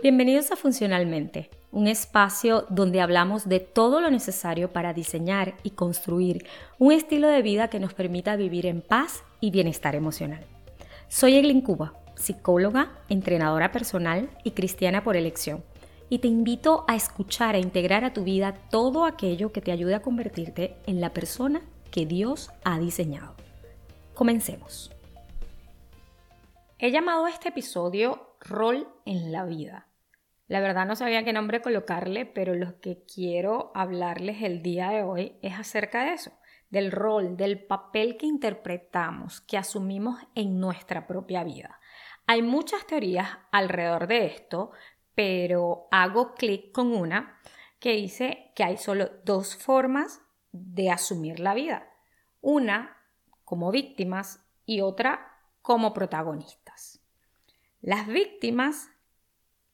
Bienvenidos a Funcionalmente, un espacio donde hablamos de todo lo necesario para diseñar y construir un estilo de vida que nos permita vivir en paz y bienestar emocional. Soy Eglin Cuba, psicóloga, entrenadora personal y cristiana por elección, y te invito a escuchar e integrar a tu vida todo aquello que te ayude a convertirte en la persona que Dios ha diseñado. Comencemos. He llamado a este episodio Rol en la vida la verdad no sabía qué nombre colocarle, pero lo que quiero hablarles el día de hoy es acerca de eso, del rol, del papel que interpretamos, que asumimos en nuestra propia vida. Hay muchas teorías alrededor de esto, pero hago clic con una que dice que hay solo dos formas de asumir la vida. Una como víctimas y otra como protagonistas. Las víctimas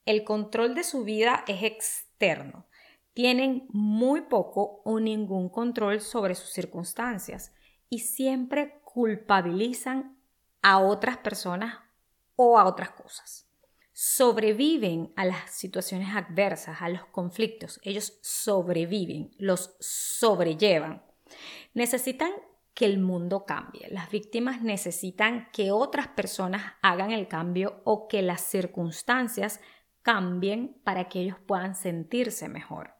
el control de su vida es externo. Tienen muy poco o ningún control sobre sus circunstancias y siempre culpabilizan a otras personas o a otras cosas. Sobreviven a las situaciones adversas, a los conflictos. Ellos sobreviven, los sobrellevan. Necesitan que el mundo cambie. Las víctimas necesitan que otras personas hagan el cambio o que las circunstancias cambien para que ellos puedan sentirse mejor.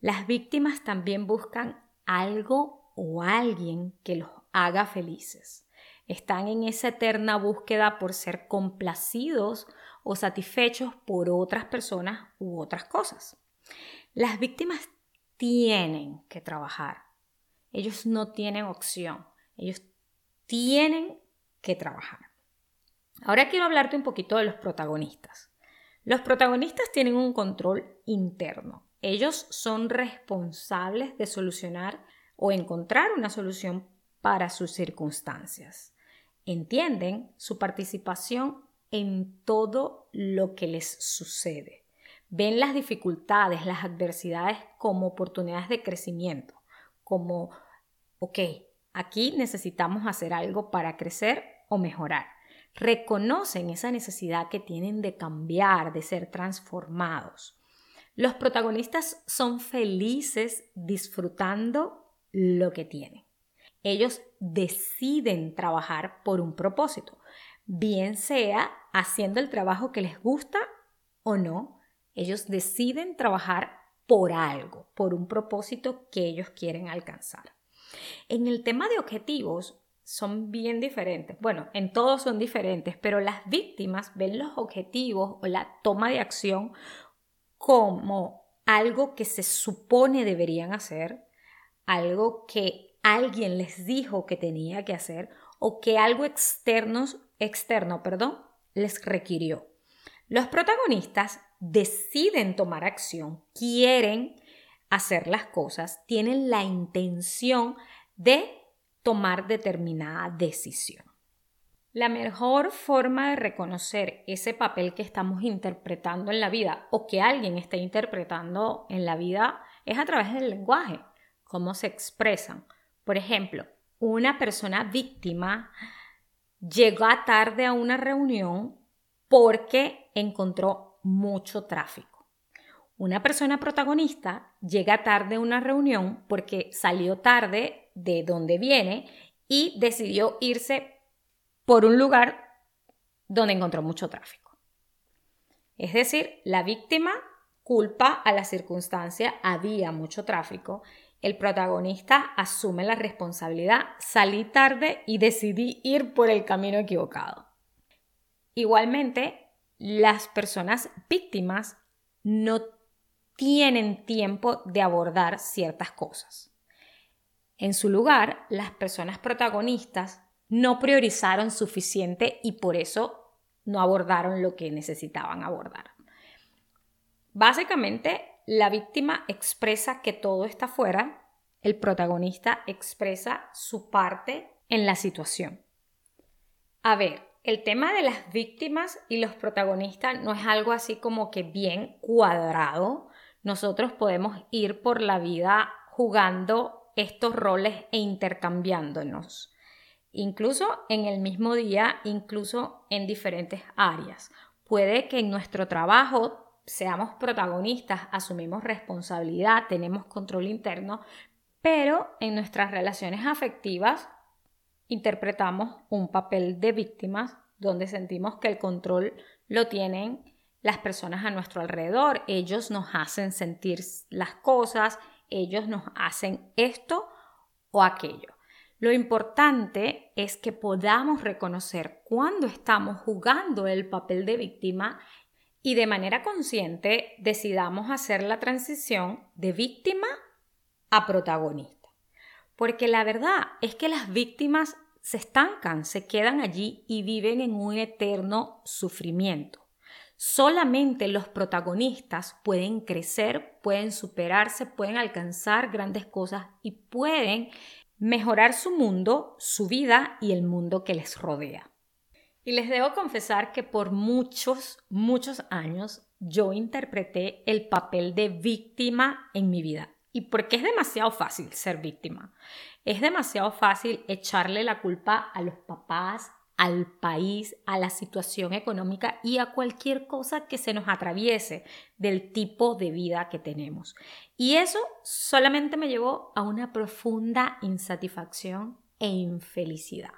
Las víctimas también buscan algo o alguien que los haga felices. Están en esa eterna búsqueda por ser complacidos o satisfechos por otras personas u otras cosas. Las víctimas tienen que trabajar. Ellos no tienen opción. Ellos tienen que trabajar. Ahora quiero hablarte un poquito de los protagonistas. Los protagonistas tienen un control interno. Ellos son responsables de solucionar o encontrar una solución para sus circunstancias. Entienden su participación en todo lo que les sucede. Ven las dificultades, las adversidades como oportunidades de crecimiento, como, ok, aquí necesitamos hacer algo para crecer o mejorar reconocen esa necesidad que tienen de cambiar, de ser transformados. Los protagonistas son felices disfrutando lo que tienen. Ellos deciden trabajar por un propósito, bien sea haciendo el trabajo que les gusta o no. Ellos deciden trabajar por algo, por un propósito que ellos quieren alcanzar. En el tema de objetivos, son bien diferentes. Bueno, en todos son diferentes, pero las víctimas ven los objetivos o la toma de acción como algo que se supone deberían hacer, algo que alguien les dijo que tenía que hacer o que algo externo, externo perdón, les requirió. Los protagonistas deciden tomar acción, quieren hacer las cosas, tienen la intención de tomar determinada decisión. La mejor forma de reconocer ese papel que estamos interpretando en la vida o que alguien está interpretando en la vida es a través del lenguaje, cómo se expresan. Por ejemplo, una persona víctima llega tarde a una reunión porque encontró mucho tráfico. Una persona protagonista llega tarde a una reunión porque salió tarde de dónde viene y decidió irse por un lugar donde encontró mucho tráfico. Es decir, la víctima culpa a la circunstancia, había mucho tráfico, el protagonista asume la responsabilidad, salí tarde y decidí ir por el camino equivocado. Igualmente, las personas víctimas no tienen tiempo de abordar ciertas cosas. En su lugar, las personas protagonistas no priorizaron suficiente y por eso no abordaron lo que necesitaban abordar. Básicamente, la víctima expresa que todo está fuera, el protagonista expresa su parte en la situación. A ver, el tema de las víctimas y los protagonistas no es algo así como que bien cuadrado. Nosotros podemos ir por la vida jugando estos roles e intercambiándonos, incluso en el mismo día, incluso en diferentes áreas. Puede que en nuestro trabajo seamos protagonistas, asumimos responsabilidad, tenemos control interno, pero en nuestras relaciones afectivas interpretamos un papel de víctimas donde sentimos que el control lo tienen las personas a nuestro alrededor. Ellos nos hacen sentir las cosas, ellos nos hacen esto o aquello. Lo importante es que podamos reconocer cuando estamos jugando el papel de víctima y de manera consciente decidamos hacer la transición de víctima a protagonista. Porque la verdad es que las víctimas se estancan, se quedan allí y viven en un eterno sufrimiento. Solamente los protagonistas pueden crecer, pueden superarse, pueden alcanzar grandes cosas y pueden mejorar su mundo, su vida y el mundo que les rodea. Y les debo confesar que por muchos, muchos años yo interpreté el papel de víctima en mi vida. Y porque es demasiado fácil ser víctima. Es demasiado fácil echarle la culpa a los papás, al país, a la situación económica y a cualquier cosa que se nos atraviese del tipo de vida que tenemos. Y eso solamente me llevó a una profunda insatisfacción e infelicidad.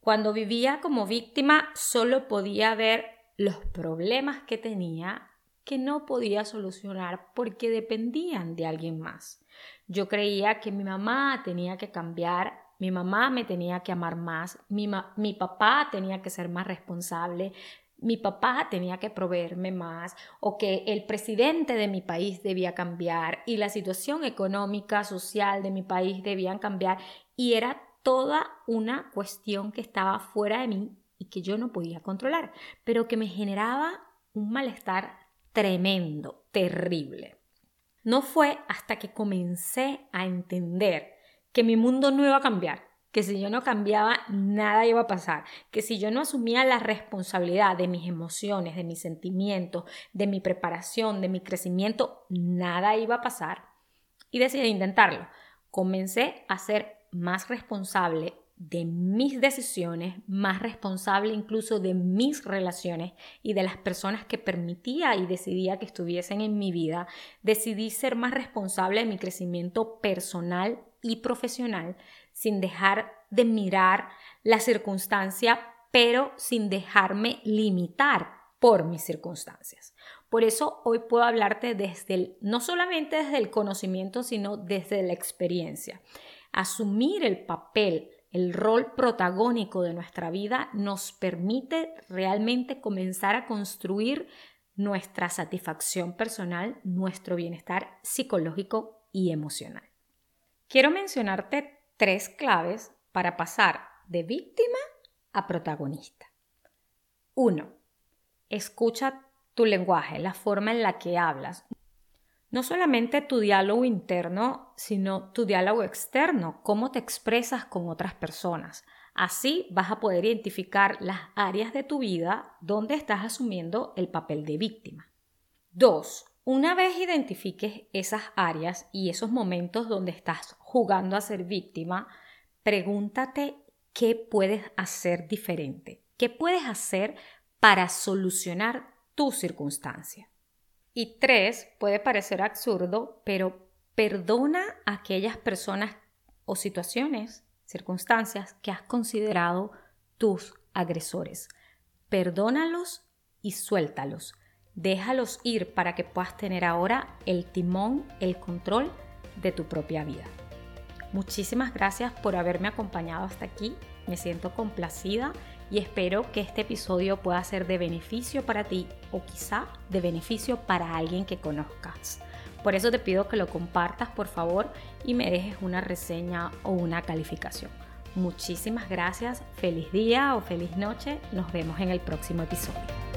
Cuando vivía como víctima solo podía ver los problemas que tenía que no podía solucionar porque dependían de alguien más. Yo creía que mi mamá tenía que cambiar mi mamá me tenía que amar más, mi, mi papá tenía que ser más responsable, mi papá tenía que proveerme más o que el presidente de mi país debía cambiar y la situación económica, social de mi país debían cambiar y era toda una cuestión que estaba fuera de mí y que yo no podía controlar, pero que me generaba un malestar tremendo, terrible. No fue hasta que comencé a entender que mi mundo no iba a cambiar, que si yo no cambiaba, nada iba a pasar, que si yo no asumía la responsabilidad de mis emociones, de mis sentimientos, de mi preparación, de mi crecimiento, nada iba a pasar. Y decidí intentarlo. Comencé a ser más responsable de mis decisiones, más responsable incluso de mis relaciones y de las personas que permitía y decidía que estuviesen en mi vida. Decidí ser más responsable de mi crecimiento personal y profesional sin dejar de mirar la circunstancia, pero sin dejarme limitar por mis circunstancias. Por eso hoy puedo hablarte desde no solamente desde el conocimiento, sino desde la experiencia. Asumir el papel, el rol protagónico de nuestra vida nos permite realmente comenzar a construir nuestra satisfacción personal, nuestro bienestar psicológico y emocional. Quiero mencionarte tres claves para pasar de víctima a protagonista. 1. Escucha tu lenguaje, la forma en la que hablas. No solamente tu diálogo interno, sino tu diálogo externo, cómo te expresas con otras personas. Así vas a poder identificar las áreas de tu vida donde estás asumiendo el papel de víctima. 2. Una vez identifiques esas áreas y esos momentos donde estás jugando a ser víctima, pregúntate qué puedes hacer diferente, qué puedes hacer para solucionar tu circunstancia. Y tres, puede parecer absurdo, pero perdona a aquellas personas o situaciones, circunstancias que has considerado tus agresores. Perdónalos y suéltalos Déjalos ir para que puedas tener ahora el timón, el control de tu propia vida. Muchísimas gracias por haberme acompañado hasta aquí. Me siento complacida y espero que este episodio pueda ser de beneficio para ti o quizá de beneficio para alguien que conozcas. Por eso te pido que lo compartas por favor y me dejes una reseña o una calificación. Muchísimas gracias, feliz día o feliz noche, nos vemos en el próximo episodio.